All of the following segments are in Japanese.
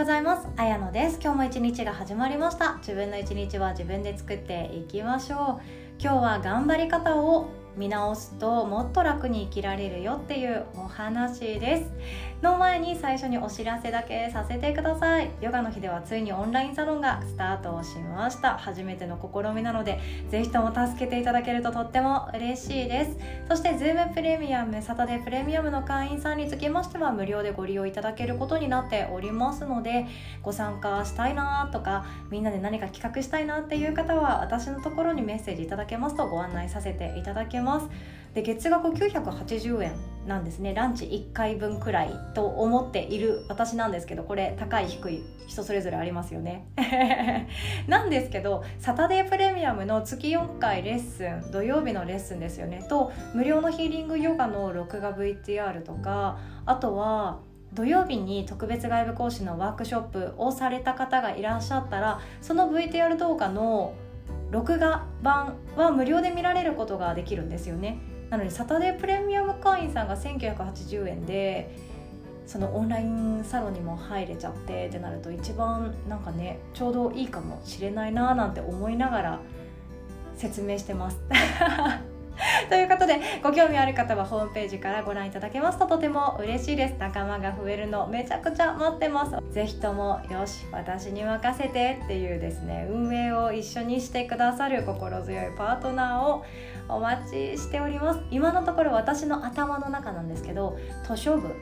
ございます。あやのです。今日も一日が始まりました。自分の一日は自分で作っていきましょう。今日は頑張り方を見直すともっと楽に生きられるよっていうお話です。の前に最初にお知らせだけさせてください。ヨガの日ではついにオンラインサロンがスタートしました。初めての試みなのでぜひとも助けていただけるととっても嬉しいです。そして Zoom プレミアムサタデープレミアムの会員さんにつきましては無料でご利用いただけることになっておりますのでご参加したいなとかみんなで何か企画したいなっていう方は私のところにメッセージいただけますとご案内させていただけます。で月額980円なんですね。ランチ1回分くらいと思っている私なんですけどこれ高い低い人それぞれありますよね。なんですけどサタデープレミアムの月4回レッスン土曜日のレッスンですよね。と無料のヒーリングヨガの録画 VTR とかあとは土曜日に特別外部講師のワークショップをされた方がいらっしゃったらその VTR 動画の録画版は無料で見られることができるんですよね。なのでサタデープレミアム会員さんが1980円でそのオンラインサロンにも入れちゃってってなると一番なんかねちょうどいいかもしれないなーなんて思いながら説明してます。ということでご興味ある方はホームページからご覧いただけますととても嬉しいです。仲間が増えるのめちゃくちゃ待ってます。是非ともよし私に任せてっていうですね運営を一緒にしてくださる心強いパートナーをお待ちしております。今のところ私の頭の中なんですけど図書部。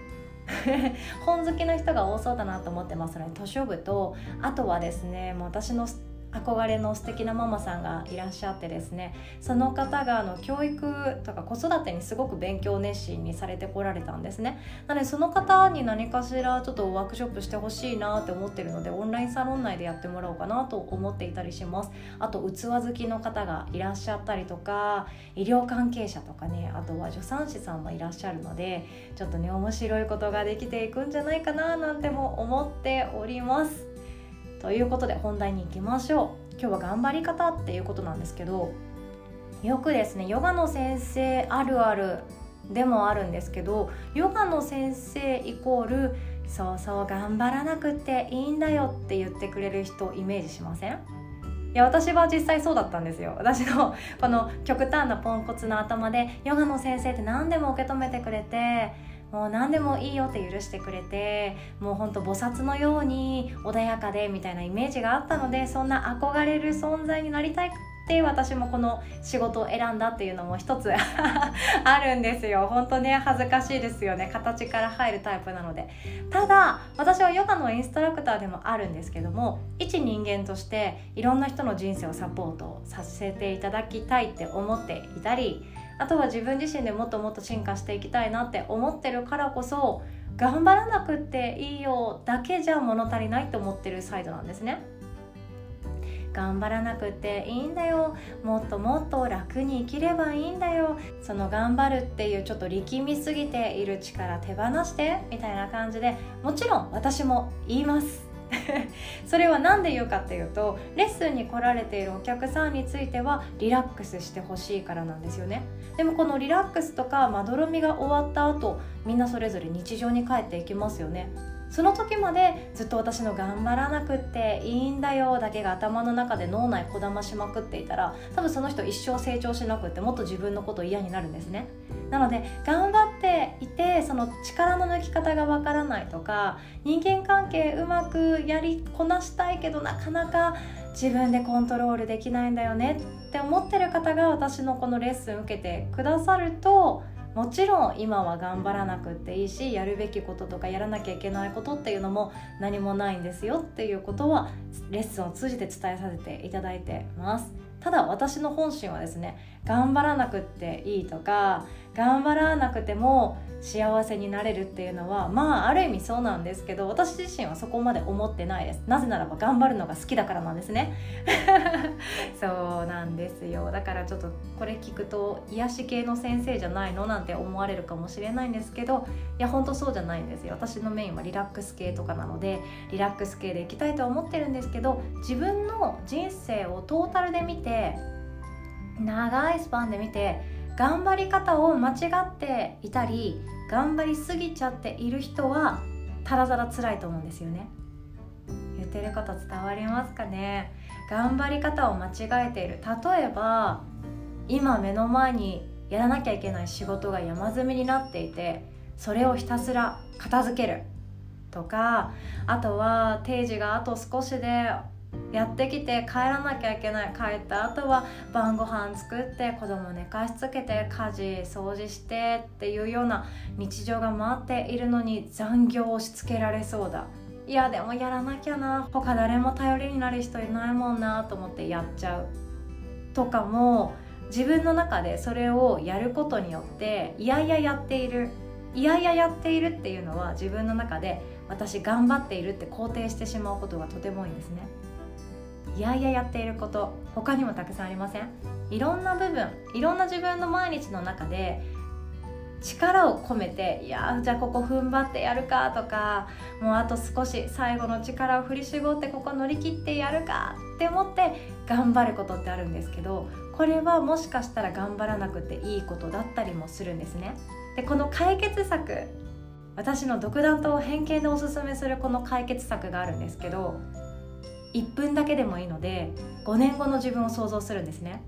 本好きの人が多そうだなと思ってますので図書部とあとはですねもう私の憧れの素敵なママさんがいらっしゃってですねその方があの教育とか子育てにすごく勉強熱心にされてこられたんですね。なのでその方に何かしらちょっとワークショップしてほしいなって思ってるのでオンラインサロン内でやってもらおうかなと思っていたりします。あと器好きの方がいらっしゃったりとか医療関係者とかねあとは助産師さんもいらっしゃるのでちょっとね面白いことができていくんじゃないかななんても思っております。ということで本題に行きましょう。今日は頑張り方っていうことなんですけどよくですねヨガの先生あるあるでもあるんですけどヨガの先生イコールそうそう頑張らなくていいんだよって言ってくれる人イメージしません？いや私は実際そうだったんですよ。私のこの極端なポンコツな頭でヨガの先生って何でも受け止めてくれてもう何でもいいよって許してくれてもうほんと菩薩のように穏やかでみたいなイメージがあったのでそんな憧れる存在になりたいって私もこの仕事を選んだっていうのも一つ あるんですよ。本当ね恥ずかしいですよね。形から入るタイプなので。ただ私はヨガのインストラクターでもあるんですけども一人間としていろんな人の人生をサポートさせていただきたいって思っていたりあとは自分自身でもっともっと進化していきたいなって思ってるからこそ頑張らなくっていいよだけじゃ物足りないって思ってるサイドなんですね。頑張らなくていいんだよ。もっともっと楽に生きればいいんだよ。その頑張るっていうちょっと力みすぎている力手放してみたいな感じでもちろん私も言います。それは何で言うかっていうとレッスンに来られているお客さんについてはリラックスしてほしいからなんですよね。でもこのリラックスとかまどろみが終わった後みんなそれぞれ日常に帰っていきますよね。その時までずっと私の頑張らなくっていいんだよだけが頭の中で脳内こだましまくっていたら多分その人一生成長しなくってもっと自分のこと嫌になるんですね。なので頑張っていてその力の抜き方がわからないとか人間関係うまくやりこなしたいけどなかなか自分でコントロールできないんだよねって思ってる方が私のこのレッスン受けてくださるともちろん今は頑張らなくっていいしやるべきこととかやらなきゃいけないことっていうのも何もないんですよっていうことはレッスンを通じて伝えさせていただいてます。ただ私の本心はですね頑張らなくっていいとか頑張らなくても幸せになれるっていうのはまあある意味そうなんですけど私自身はそこまで思ってないです。なぜならば頑張るのが好きだからなんですね。そうなんですよ。だからちょっとこれ聞くと癒し系の先生じゃないのなんて思われるかもしれないんですけどいやほんとそうじゃないんですよ。私のメインはリラックス系とかなのでリラックス系でいきたいとは思ってるんですけど自分の人生をトータルで見て長いスパンで見て頑張り方を間違っていたり頑張りすぎちゃっている人はただただ辛いと思うんですよね。言ってること伝わりますかね？頑張り方を間違えている。例えば今目の前にやらなきゃいけない仕事が山積みになっていてそれをひたすら片付けるとかあとは定時があと少しでやってきて帰らなきゃいけない帰った後は晩ご飯作って子供寝かしつけて家事掃除してっていうような日常が回っているのに残業をし付けられそうだ。いやでもやらなきゃな他誰も頼りになる人いないもんなと思ってやっちゃう。とかも自分の中でそれをやることによっていやいややっている。いやいややっているっていうのは自分の中で私頑張っているって肯定してしまうことがとても多いんですね。いやいややっていること他にもたくさんありません？いろんな部分いろんな自分の毎日の中で力を込めていやじゃあここ踏ん張ってやるかとかもうあと少し最後の力を振り絞ってここ乗り切ってやるかって思って頑張ることってあるんですけどこれはもしかしたら頑張らなくていいことだったりもするんですね。でこの解決策私の独断と偏見でおすすめするこの解決策があるんですけど1分だけでもいいので5年後の自分を想像するんですね。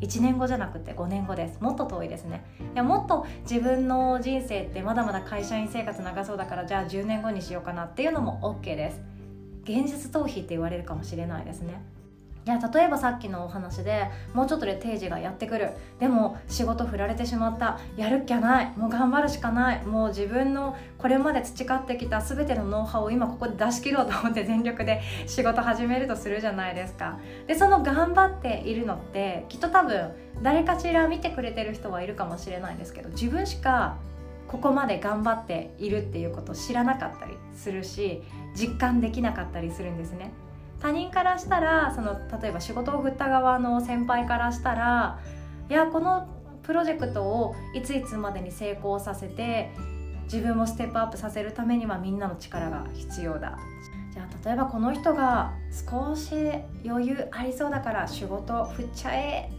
1年後じゃなくて5年後です。もっと遠いですね。いやもっと自分の人生ってまだまだ会社員生活長そうだからじゃあ10年後にしようかなっていうのも OK です。現実逃避って言われるかもしれないですね。いや例えばさっきのお話でもうちょっとで定時がやってくる。でも仕事振られてしまった。やるっきゃない。もう頑張るしかない。もう自分のこれまで培ってきた全てのノウハウを今ここで出し切ろうと思って全力で仕事始めるとするじゃないですか。でその頑張っているのってきっと多分誰かしら見てくれてる人はいるかもしれないですけど自分しかここまで頑張っているっていうことを知らなかったりするし実感できなかったりするんですね。他人からしたらその例えば仕事を振った側の先輩からしたらいやこのプロジェクトをいついつまでに成功させて自分もステップアップさせるためにはみんなの力が必要だ。じゃあ例えばこの人が少し余裕ありそうだから仕事振っちゃえ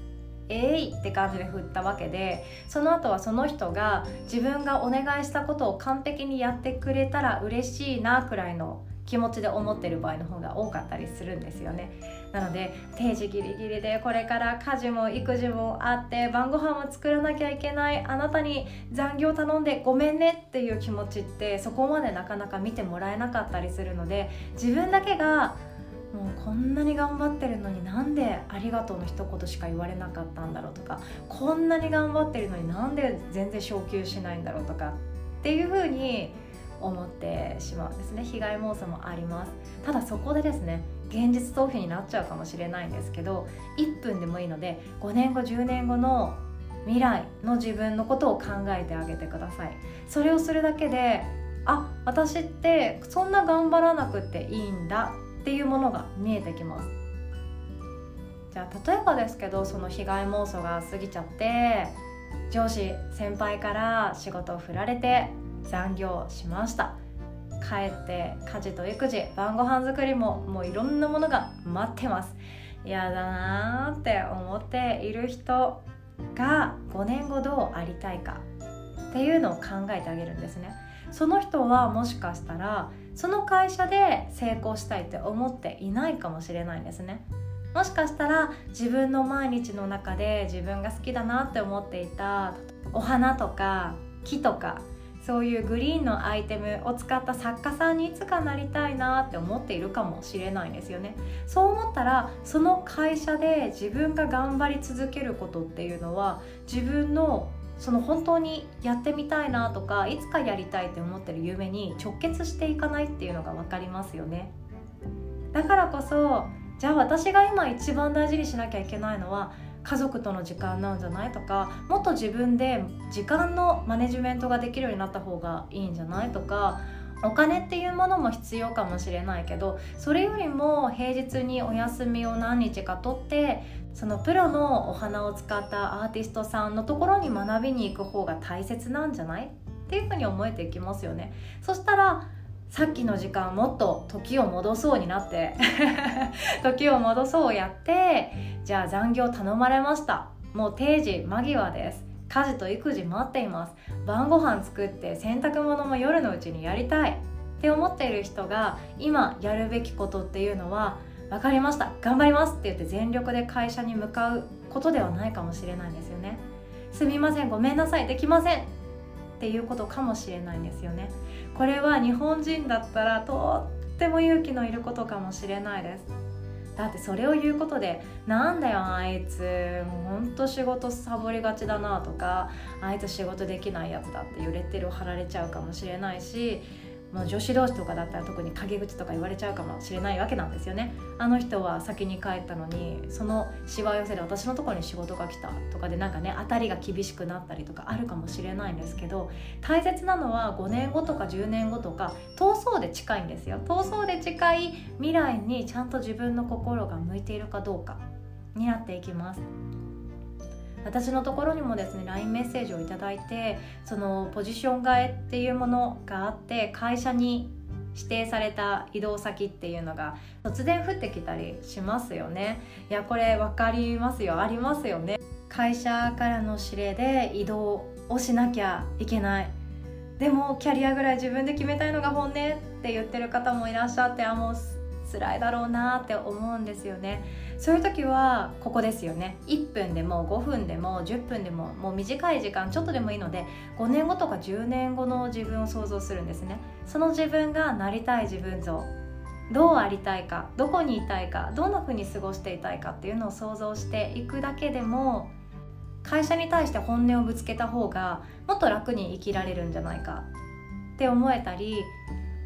えいって感じで振ったわけでその後はその人が自分がお願いしたことを完璧にやってくれたら嬉しいなくらいの気持ちで思ってる場合の方が多かったりするんですよね。なので定時ギリギリでこれから家事も育児もあって晩ご飯も作らなきゃいけないあなたに残業頼んでごめんねっていう気持ちってそこまでなかなか見てもらえなかったりするので自分だけがもうこんなに頑張ってるのになんでありがとうの一言しか言われなかったんだろうとかこんなに頑張ってるのになんで全然昇給しないんだろうとかっていう風に思ってしまうんですね。被害妄想もあります。ただそこでですね現実逃避になっちゃうかもしれないんですけど1分でもいいので5年後10年後の未来の自分のことを考えてあげてください。それをするだけであ私ってそんな頑張らなくていいんだっていうものが見えてきます。じゃあ例えばですけどその被害妄想が過ぎちゃって上司先輩から仕事を振られて残業しました。帰って家事と育児晩ご飯作りももういろんなものが待ってます。嫌だなーって思っている人が5年後どうありたいかっていうのを考えてあげるんですね。その人はもしかしたらその会社で成功したいって思っていないかもしれないんですね。もしかしたら自分の毎日の中で自分が好きだなって思っていたお花とか木とかそういうグリーンのアイテムを使った作家さんにいつかなりたいなって思っているかもしれないんですよね。そう思ったらその会社で自分が頑張り続けることっていうのは自分のその本当にやってみたいなとかいつかやりたいって思ってる夢に直結していかないっていうのが分かりますよね。だからこそじゃあ私が今一番大事にしなきゃいけないのは家族との時間なんじゃない？とかもっと自分で時間のマネジメントができるようになった方がいいんじゃない？とかお金っていうものも必要かもしれないけどそれよりも平日にお休みを何日か取ってそのプロのお花を使ったアーティストさんのところに学びに行く方が大切なんじゃない？っていうふうに思えていきますよね。そしたらさっきの時間もっと時を戻そうになって 時を戻そうやってじゃあ残業頼まれました。もう定時間際です。家事と育児待っています。晩ご飯作って洗濯物も夜のうちにやりたい。って思っている人が今やるべきことっていうのは分かりました。頑張りますって言って全力で会社に向かうことではないかもしれないんですよね。すみませんごめんなさい。できません。っていうことかもしれないんですよねこれは日本人だったらとっても勇気のいることかもしれないです。だってそれを言うことで「なんだよあいつ。もうほんと仕事サボりがちだな」とか「あいつ仕事できないやつだ」って揺れてるを貼られちゃうかもしれないしまあ、女子同士とかだったら特に陰口とか言われちゃうかもしれないわけなんですよね。あの人は先に帰ったのにそのしわ寄せで私のところに仕事が来たとかでなんかね当たりが厳しくなったりとかあるかもしれないんですけど大切なのは5年後とか10年後とか闘争で近いんですよ。闘争で近い未来にちゃんと自分の心が向いているかどうかになっていきます。私のところにもですね LINE メッセージを頂いてそのポジション替えっていうものがあって会社に指定された移動先っていうのが突然降ってきたりしますよね。いやこれ分かりますよ。ありますよね。会社からの指令で移動をしなきゃいけない。でもキャリアぐらい自分で決めたいのが本音って言ってる方もいらっしゃってあもう辛いだろうなって思うんですよね。そういう時はここですよね。1分でも5分でも10分でももう短い時間ちょっとでもいいので5年後とか10年後の自分を想像するんですね。その自分がなりたい自分像どうありたいかどこにいたいかどんな風に過ごしていたいかっていうのを想像していくだけでも会社に対して本音をぶつけた方がもっと楽に生きられるんじゃないかって思えたり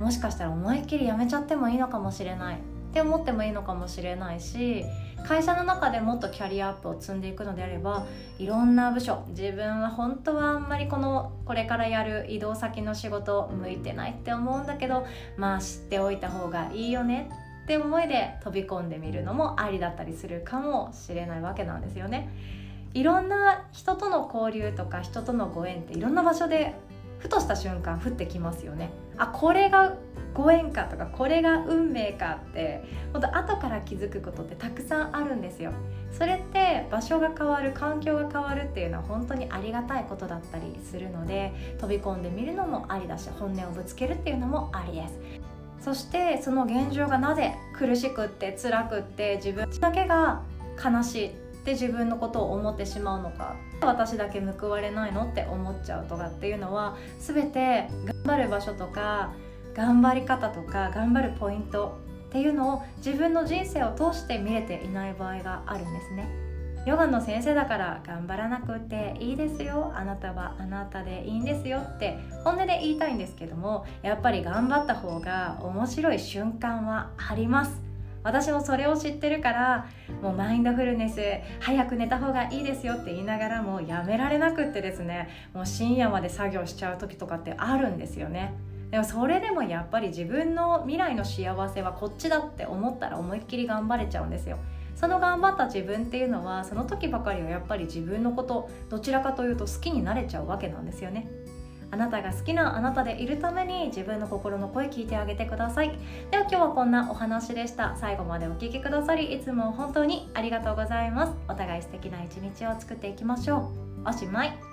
もしかしたら思いっきりやめちゃってもいいのかもしれないって思ってもいいのかもしれないし会社の中でもっとキャリアアップを積んでいくのであればいろんな部署自分は本当はあんまりこのこれからやる移動先の仕事向いてないって思うんだけどまあ知っておいた方がいいよねって思いで飛び込んでみるのもありだったりするかもしれないわけなんですよね。いろんな人との交流とか人とのご縁っていろんな場所でふとした瞬間降ってきますよね。あこれがご縁かとかこれが運命かって本当後から気づくことってたくさんあるんですよ。それって場所が変わる環境が変わるっていうのは本当にありがたいことだったりするので飛び込んでみるのもありだし本音をぶつけるっていうのもありです。そしてその現状がなぜ苦しくって辛くって自分だけが悲しいって自分のことを思ってしまうのか私だけ報われないのって思っちゃうとかっていうのは全て頑張る場所とか頑張り方とか頑張るポイントっていうのを自分の人生を通して見れていない場合があるんですね。ヨガの先生だから頑張らなくていいですよあなたはあなたでいいんですよって本音で言いたいんですけどもやっぱり頑張った方が面白い瞬間はあります。私もそれを知ってるからもうマインドフルネス早く寝た方がいいですよって言いながらもやめられなくってですねもう深夜まで作業しちゃう時とかってあるんですよね。でもそれでもやっぱり自分の未来の幸せはこっちだって思ったら思いっきり頑張れちゃうんですよ。その頑張った自分っていうのはその時ばかりはやっぱり自分のことどちらかというと好きになれちゃうわけなんですよね。あなたが好きなあなたでいるために自分の心の声聞いてあげてください。では今日はこんなお話でした。最後までお聴きくださりいつも本当にありがとうございます。お互い素敵な一日を作っていきましょう。おしまい。